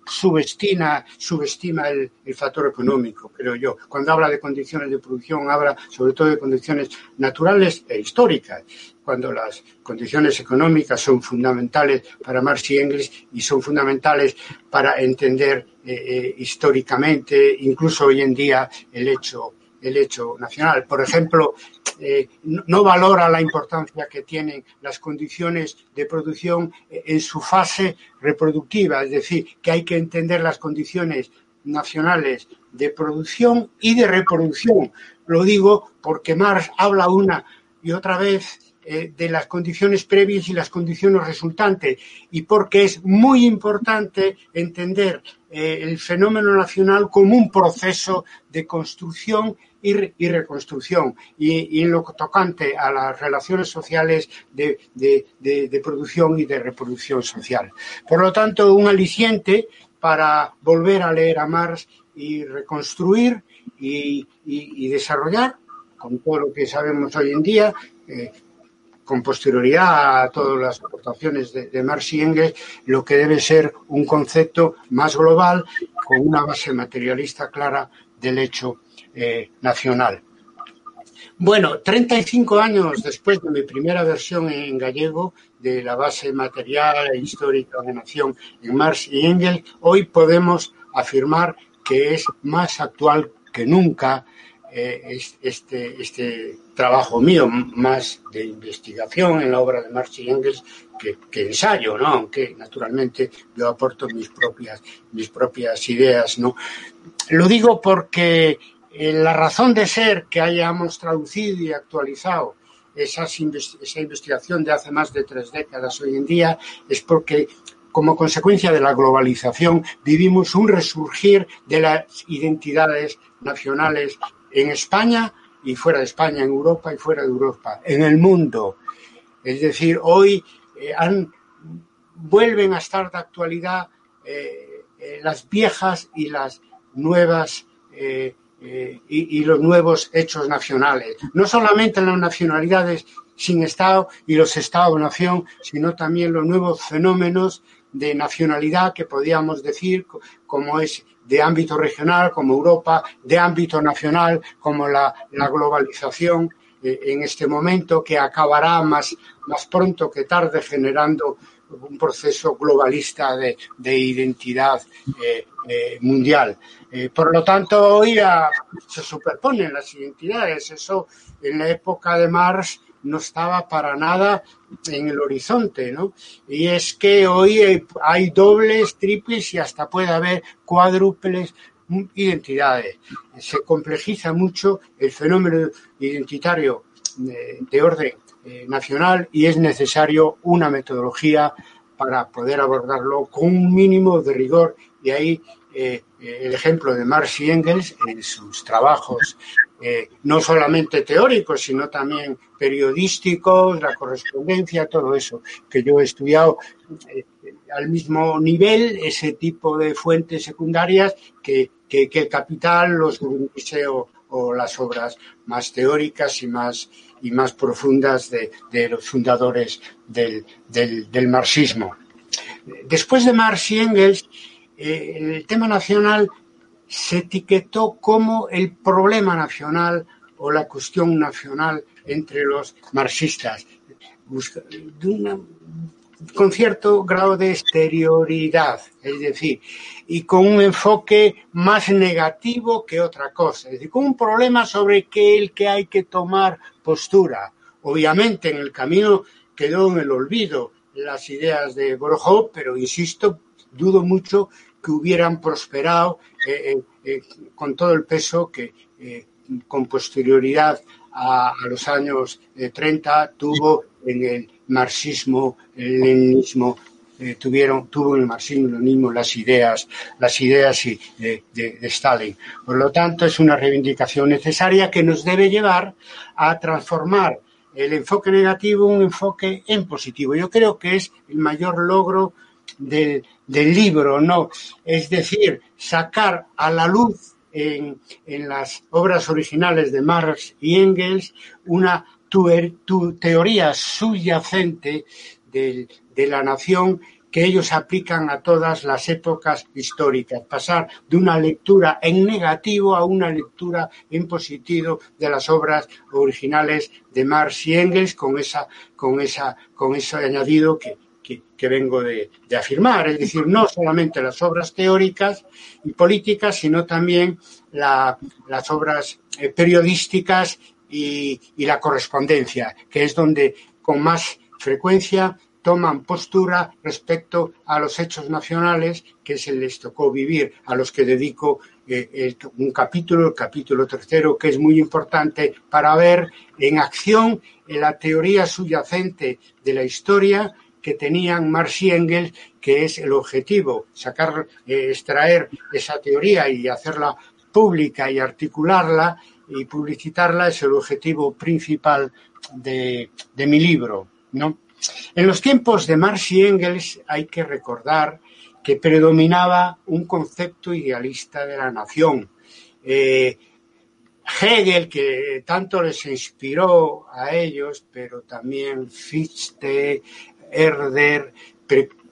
subestima, subestima el, el, factor económico, creo yo. Cuando habla de condiciones de producción, habla sobre todo de condiciones naturales e históricas, cuando las condiciones económicas son fundamentales para Marx y Engels y son fundamentales para entender eh, eh históricamente, incluso hoy en día, el hecho el hecho nacional. Por ejemplo, eh, no valora la importancia que tienen las condiciones de producción en su fase reproductiva, es decir, que hay que entender las condiciones nacionales de producción y de reproducción. Lo digo porque Marx habla una y otra vez eh, de las condiciones previas y las condiciones resultantes y porque es muy importante entender eh, el fenómeno nacional como un proceso de construcción y, reconstrucción. Y, en lo tocante a las relaciones sociales de, producción y de reproducción social. Por lo tanto, un aliciente para volver a leer a Marx y reconstruir y, desarrollar, con todo lo que sabemos hoy en día, eh, con posterioridad a todas las aportaciones de, Marx y Engels, lo que debe ser un concepto más global, con una base materialista clara del hecho eh, nacional. Bueno, 35 años después de mi primera versión en gallego de la base material e histórica de nación en Marx y Engels, hoy podemos afirmar que es más actual que nunca eh, este, este trabajo mío, más de investigación en la obra de Marx y Engels que, ensayo, ¿no? Aunque naturalmente yo aporto mis propias, mis propias ideas, ¿no? Lo digo porque la razón de ser que hayamos traducido y actualizado esa investigación de hace más de tres décadas hoy en día es porque como consecuencia de la globalización vivimos un resurgir de las identidades nacionales en España y fuera de España, en Europa y fuera de Europa, en el mundo. Es decir, hoy eh, vuelven a estar de actualidad eh, eh, las viejas y las nuevas eh, y, los nuevos hechos nacionales. No solamente las nacionalidades sin Estado y los Estados-nación, sino también los nuevos fenómenos de nacionalidad que podríamos decir como es de ámbito regional, como Europa, de ámbito nacional, como la, globalización eh, en este momento, que acabará más, más pronto que tarde generando un proceso globalista de, identidad eh, eh, mundial. Por lo tanto, hoy se superponen las identidades. Eso en la época de Marx no estaba para nada en el horizonte, ¿no? Y es que hoy hay dobles, triples y hasta puede haber cuádruples identidades. Se complejiza mucho el fenómeno identitario de orden eh, nacional y es necesario una metodología para poder abordarlo con un mínimo de rigor y ahí eh, el ejemplo de Marx y Engels en sus trabajos eh, no solamente teóricos, sino también periodísticos, la correspondencia, todo eso que yo he estudiado eh, al mismo nivel, ese tipo de fuentes secundarias que, que, capital, los o, o, las obras más teóricas y más, y más profundas de, los fundadores del, del, del, marxismo. Después de Marx y Engels, eh, el tema nacional se etiquetó como el problema nacional o la cuestión nacional entre los marxistas, con cierto grado de exterioridad, es decir, y con un enfoque más negativo que otra cosa, es decir, con un problema sobre que el que hay que tomar postura. Obviamente en el camino quedó en el olvido las ideas de Borjó, pero insisto, dudo mucho que hubieran prosperado eh, eh, eh, con todo el peso que con posterioridad a, los años 30 tuvo en el marxismo, el leninismo, tuvieron, tuvo en el marxismo lo mismo las ideas, las ideas de, de, Stalin. Por lo tanto, es una reivindicación necesaria que nos debe llevar a transformar el enfoque negativo en un enfoque en positivo. Yo creo que es el mayor logro del, del libro, ¿no? Es decir, sacar a la luz en, en las obras originales de Marx y Engels una tu, teoría subyacente de, de la nación que ellos aplican a todas las épocas históricas, pasar de una lectura en negativo a una lectura en positivo de las obras originales de Marx y Engels con esa con esa con ese añadido que, que, vengo de, afirmar, es decir, no solamente las obras teóricas y políticas, sino también las obras eh, periodísticas y, la correspondencia, que es donde con más frecuencia toman postura respecto a los hechos nacionales que se les tocó vivir, a los que dedico eh, un capítulo, el capítulo tercero, que es muy importante para ver en acción la teoría subyacente de la historia que tenían Marx y Engels, que es el objetivo, sacar, eh, extraer esa teoría y hacerla pública y articularla y publicitarla es el objetivo principal de, mi libro. ¿no? En los tiempos de Marx y Engels hay que recordar que predominaba un concepto idealista de la nación. Eh, Hegel, que tanto les inspiró a ellos, pero también Fichte, Herder,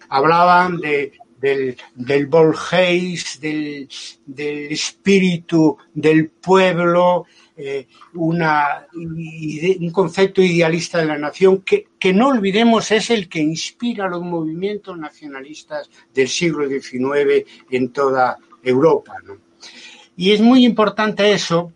hablaban de, del, del del, del, espíritu del pueblo, eh, un concepto idealista de la nación que, que, no olvidemos es el que inspira los movimientos nacionalistas del siglo XIX en toda Europa. ¿no? Y es muy importante eso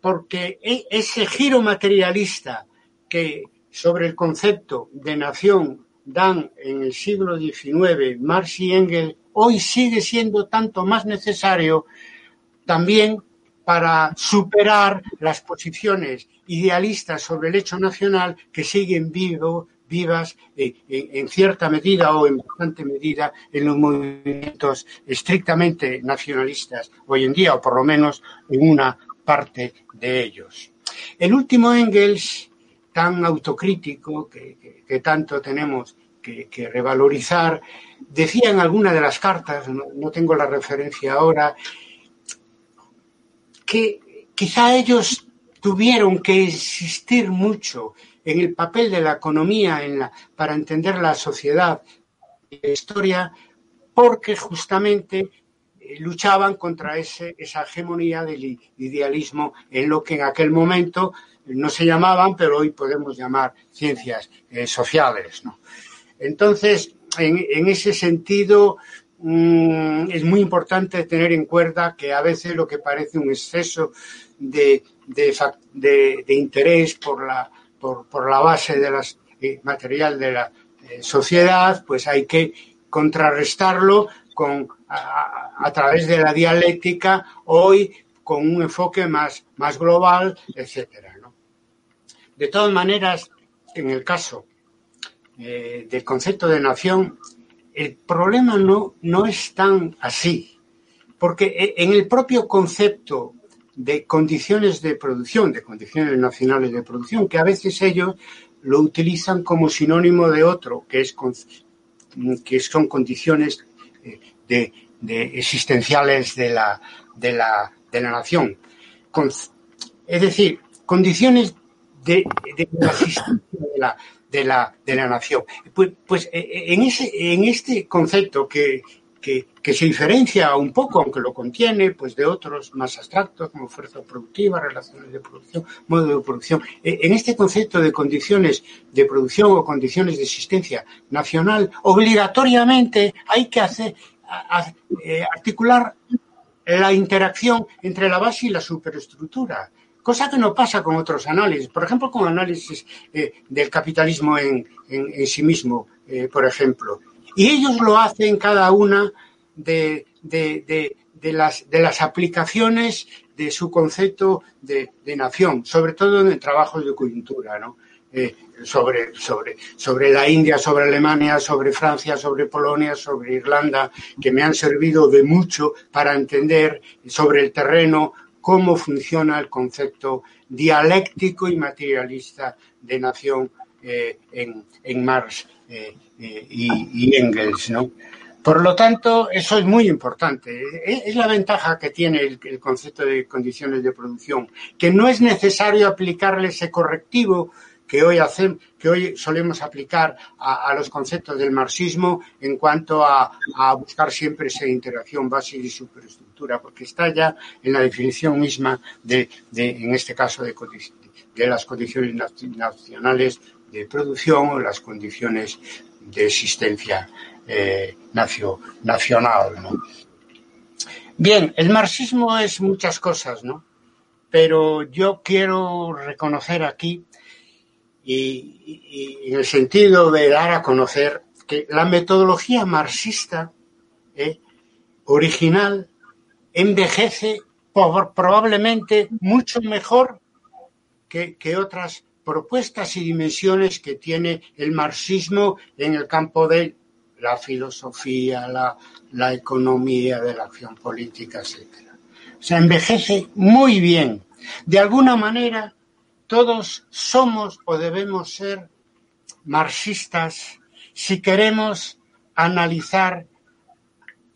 porque e, ese giro materialista que sobre el concepto de nación dan en el siglo XIX Marx y Engels, hoy sigue siendo tanto más necesario también para superar las posiciones idealistas sobre el hecho nacional que siguen vivo, vivas eh, en, cierta medida o en bastante medida en los movimientos estrictamente nacionalistas hoy en día, o por lo menos en una parte de ellos. El último Engels, tan autocrítico que, que tanto tenemos que, revalorizar. Decía en alguna de las cartas, no, tengo la referencia ahora, que quizá ellos tuvieron que insistir mucho en el papel de la economía para entender la sociedad y la historia, porque justamente eh, luchaban contra ese, esa hegemonía del idealismo en lo que en aquel momento no se llamaban, pero hoy podemos llamar ciencias eh, sociales. ¿no? Entonces, en, ese sentido, mm, es muy importante tener en cuenta que a veces lo que parece un exceso de, interés por la, base de eh, material de la eh, sociedad, pues hay que contrarrestarlo con, a, través de la dialéctica, hoy con un enfoque más, global, etcétera. De todas maneras, en el caso eh, del concepto de nación, el problema no, no es tan así, porque e, en el propio concepto de condiciones de producción, de condiciones nacionales de producción, que a veces ellos lo utilizan como sinónimo de otro, que, es, que son condiciones eh, de, existenciales de la, de la, de la nación. es decir, condiciones de, la existencia de la, de la, de la nación. Pues, pues eh, eh, en, ese, en este concepto que, que, se diferencia un poco, aunque lo contiene, pues de otros más abstractos como fuerza productiva, relaciones de producción, modo de producción. Eh, en este concepto de condiciones de producción o condiciones de existencia nacional, obligatoriamente hay que hacer articular la interacción entre la base y la superestructura cosa que no pasa con otros análisis, por ejemplo, con análisis eh, del capitalismo en, sí mismo, eh, por ejemplo. Y ellos lo hacen cada una de, las, aplicaciones de su concepto de, nación, sobre todo en trabajos de coyuntura, ¿no? Eh, sobre la India, sobre Alemania, sobre Francia, sobre Polonia, sobre Irlanda, que me han servido de mucho para entender sobre el terreno cómo funciona el concepto dialéctico y materialista de nación eh, en, Marx eh, eh, y, Engels, ¿no? Por lo tanto, eso es muy importante. Es la ventaja que tiene el, concepto de condiciones de producción, que no es necesario aplicarle ese correctivo que hoy, hacemos, que hoy solemos aplicar a, los conceptos del marxismo en cuanto a, buscar siempre esa interacción básica y superestructura, porque está ya en la definición misma de, en este caso, de, las condiciones nacionales de producción o las condiciones de existencia eh, nacional. Bien, el marxismo es muchas cosas, ¿no? Pero yo quiero reconocer aquí y, en el sentido de dar a conocer que la metodología marxista eh, original envejece probablemente mucho mejor que, otras propuestas y dimensiones que tiene el marxismo en el campo de la filosofía, la, la economía de la acción política, etc. O sea, envejece muy bien. De alguna manera, todos somos o debemos ser marxistas si queremos analizar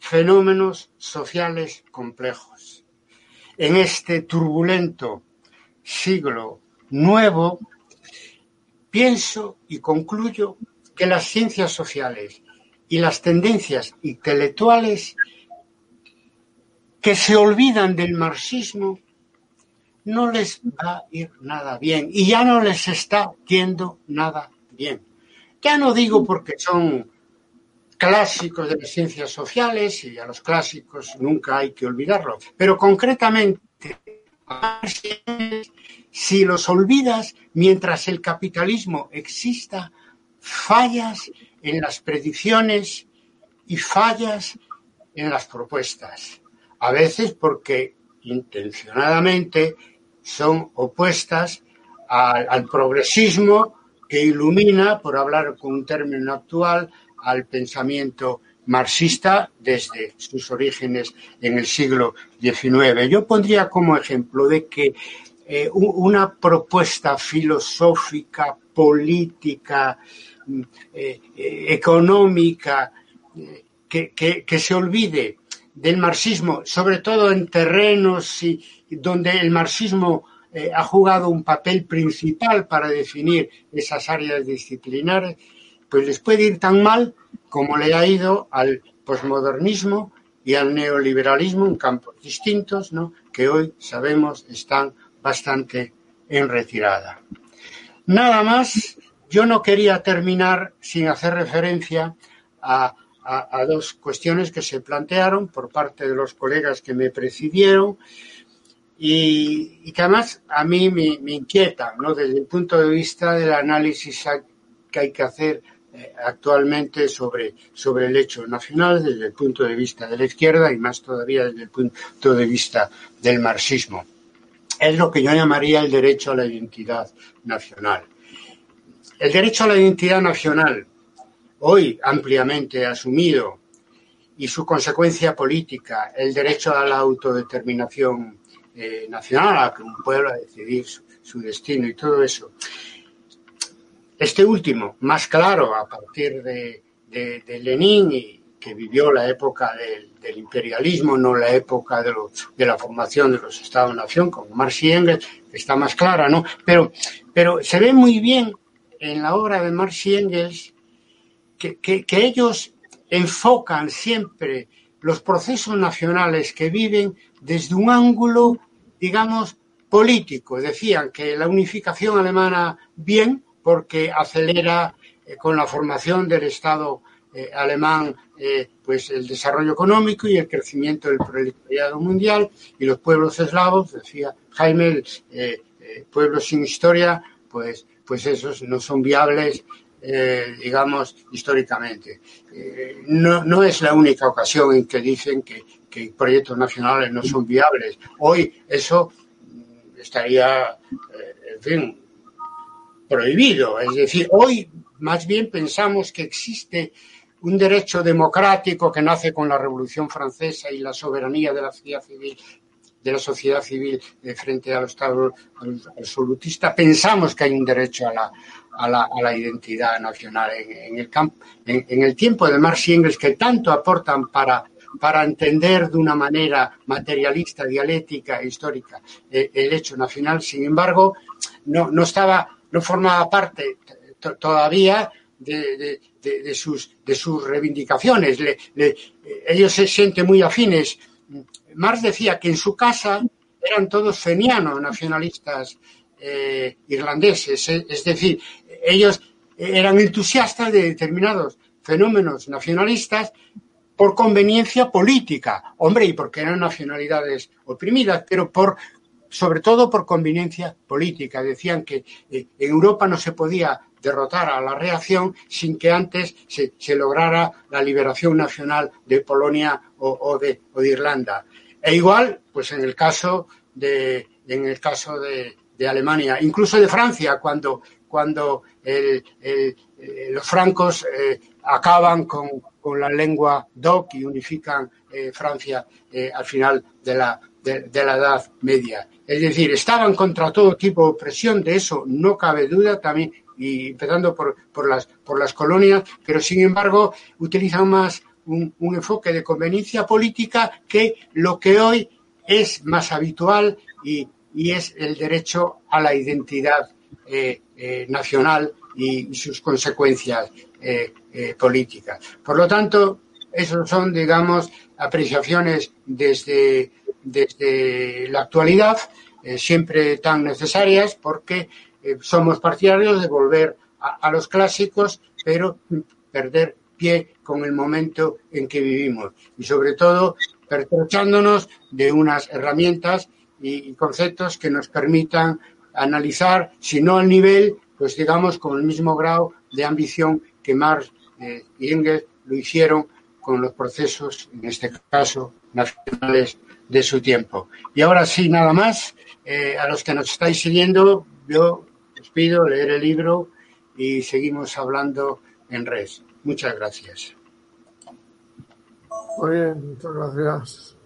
fenómenos sociales complejos. En este turbulento siglo nuevo, pienso y concluyo que las ciencias sociales y las tendencias intelectuales que se olvidan del marxismo no les va a ir nada bien y ya no les está yendo nada bien. Ya no digo porque son clásicos de las ciencias sociales y a los clásicos nunca hay que olvidarlo, pero concretamente, si los olvidas mientras el capitalismo exista, fallas en las predicciones y fallas en las propuestas. A veces porque intencionadamente son opuestas al, progresismo que ilumina, por hablar con un término actual, al pensamiento marxista desde sus orígenes en el siglo XIX. Yo pondría como ejemplo de que eh, una propuesta filosófica, política, mm, eh, eh, económica, que, se olvide del marxismo, sobre todo en terrenos y, donde el marxismo ha jugado un papel principal para definir esas áreas disciplinares, pues les puede ir tan mal como le ha ido al posmodernismo y al neoliberalismo en campos distintos, ¿no? que hoy sabemos están bastante en retirada. Nada más, yo no quería terminar sin hacer referencia a a, dos cuestiones que se plantearon por parte de los colegas que me precedieron y, que además a mí me, me inquietan, ¿no? desde el punto de vista del análisis que hay que hacer actualmente sobre, sobre el hecho nacional desde el punto de vista de la izquierda y más todavía desde el punto de vista del marxismo. Es lo que yo llamaría el derecho a la identidad nacional. el derecho a la identidad nacional, hoy ampliamente asumido, y su consecuencia política, el derecho a la autodeterminación eh, nacional, a que un pueblo a decidir su, destino y todo eso. Este último, más claro a partir de, Lenin, y que vivió la época del, imperialismo, no la época de, de la formación de los Estados-nación, como Marx y Engels, está más clara, ¿no? Pero, pero se ve muy bien en la obra de Marx y Engels que, que ellos enfocan siempre los procesos nacionales que viven desde un ángulo, digamos, político. Decían que la unificación alemana bien porque acelera eh, con la formación del Estado eh, alemán eh, pues el desarrollo económico y el crecimiento del proletariado mundial y los pueblos eslavos, decía Jaime, pueblos sin historia, pues, pues esos no son viables digamos, históricamente. No, no, es la única ocasión en que dicen que, que, proyectos nacionales no son viables. Hoy eso estaría, eh, en fin, prohibido. Es decir, hoy más bien pensamos que existe un derecho democrático que nace con la Revolución Francesa y la soberanía de la sociedad civil de la sociedad civil frente al Estado absolutista, pensamos que hay un derecho a la, a la, a la identidad nacional en, el campo, en, el tiempo de Marx y Engels que tanto aportan para, para entender de una manera materialista, dialéctica e histórica eh, el hecho nacional. Sin embargo, no, no estaba, no formaba parte todavía de, sus, de sus reivindicaciones. ellos se sienten muy afines. Marx decía que en su casa eran todos fenianos nacionalistas eh, irlandeses, es decir, ellos eran entusiastas de determinados fenómenos nacionalistas por conveniencia política, hombre, y porque eran nacionalidades oprimidas, pero por sobre todo por conveniencia política. Decían que eh, en Europa no se podía derrotar a la reacción sin que antes se, lograra la liberación nacional de Polonia o, de, Irlanda. E igual, pues en el caso de, en el caso de, de Alemania, incluso de Francia, cuando cuando eh, los francos eh, acaban con, la lengua DOC y unifican Francia al final de la, de, la Edad Media. Es decir, estaban contra todo tipo de opresión, de eso no cabe duda también, y empezando por, por, las, por las colonias, pero sin embargo utilizan más un, enfoque de conveniencia política que lo que hoy es más habitual y, y es el derecho a la identidad eh, eh, nacional y, sus consecuencias eh, políticas. Por lo tanto, esas son, digamos, apreciaciones desde, desde la actualidad, siempre tan necesarias porque somos partidarios de volver a, los clásicos, pero perder pie con el momento en que vivimos y sobre todo pertrechándonos de unas herramientas y conceptos que nos permitan analizar, si no al nivel, pues digamos con el mismo grado de ambición que Marx eh, y Engels lo hicieron con los procesos, en este caso, nacionales de su tiempo. Y ahora sí, nada más, eh, a los que nos estáis siguiendo, yo os pido leer el libro y seguimos hablando en red. Muchas gracias. Muy bien, muchas gracias.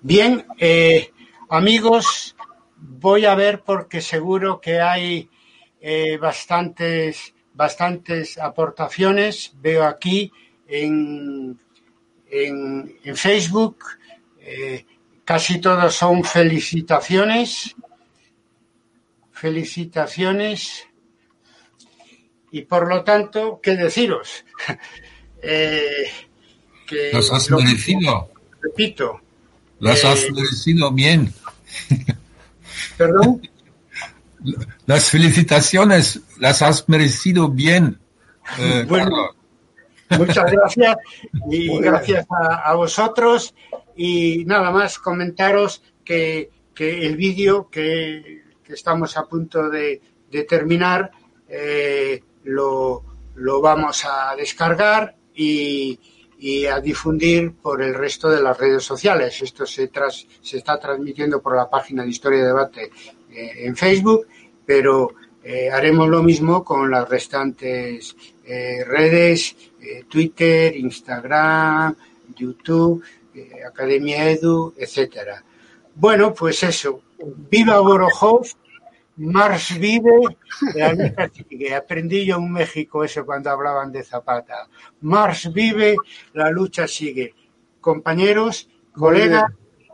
Bien, eh, amigos, voy a ver porque seguro que hay eh, bastantes, bastantes aportaciones. Veo aquí en, en, Facebook, eh, casi todos son felicitaciones. Felicitaciones. Y por lo tanto, ¿qué deciros? eh, Las has merecido. Repito. Las has eh, merecido bien. Perdón. Las felicitaciones las has merecido bien. Eh, bueno, muchas gracias y gracias a, vosotros. Y nada más comentaros que, el vídeo que, estamos a punto de, terminar eh, lo, lo vamos a descargar y, y a difundir por el resto de las redes sociales. Esto se, se está transmitiendo por la página de Historia y Debate eh, en Facebook, pero Eh, haremos lo mismo con las restantes eh, redes, eh, Twitter, Instagram, YouTube, Academia Edu, etcétera. Bueno, pues eso. Viva Borojov, Mars vive, la lucha sigue. Aprendí yo en México eso cuando hablaban de Zapata. Mars vive, la lucha sigue. Compañeros, colegas,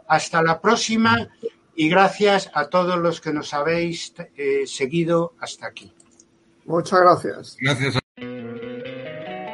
hasta la próxima y gracias a todos los que nos habéis eh, seguido hasta aquí. Muchas gracias. Gracias.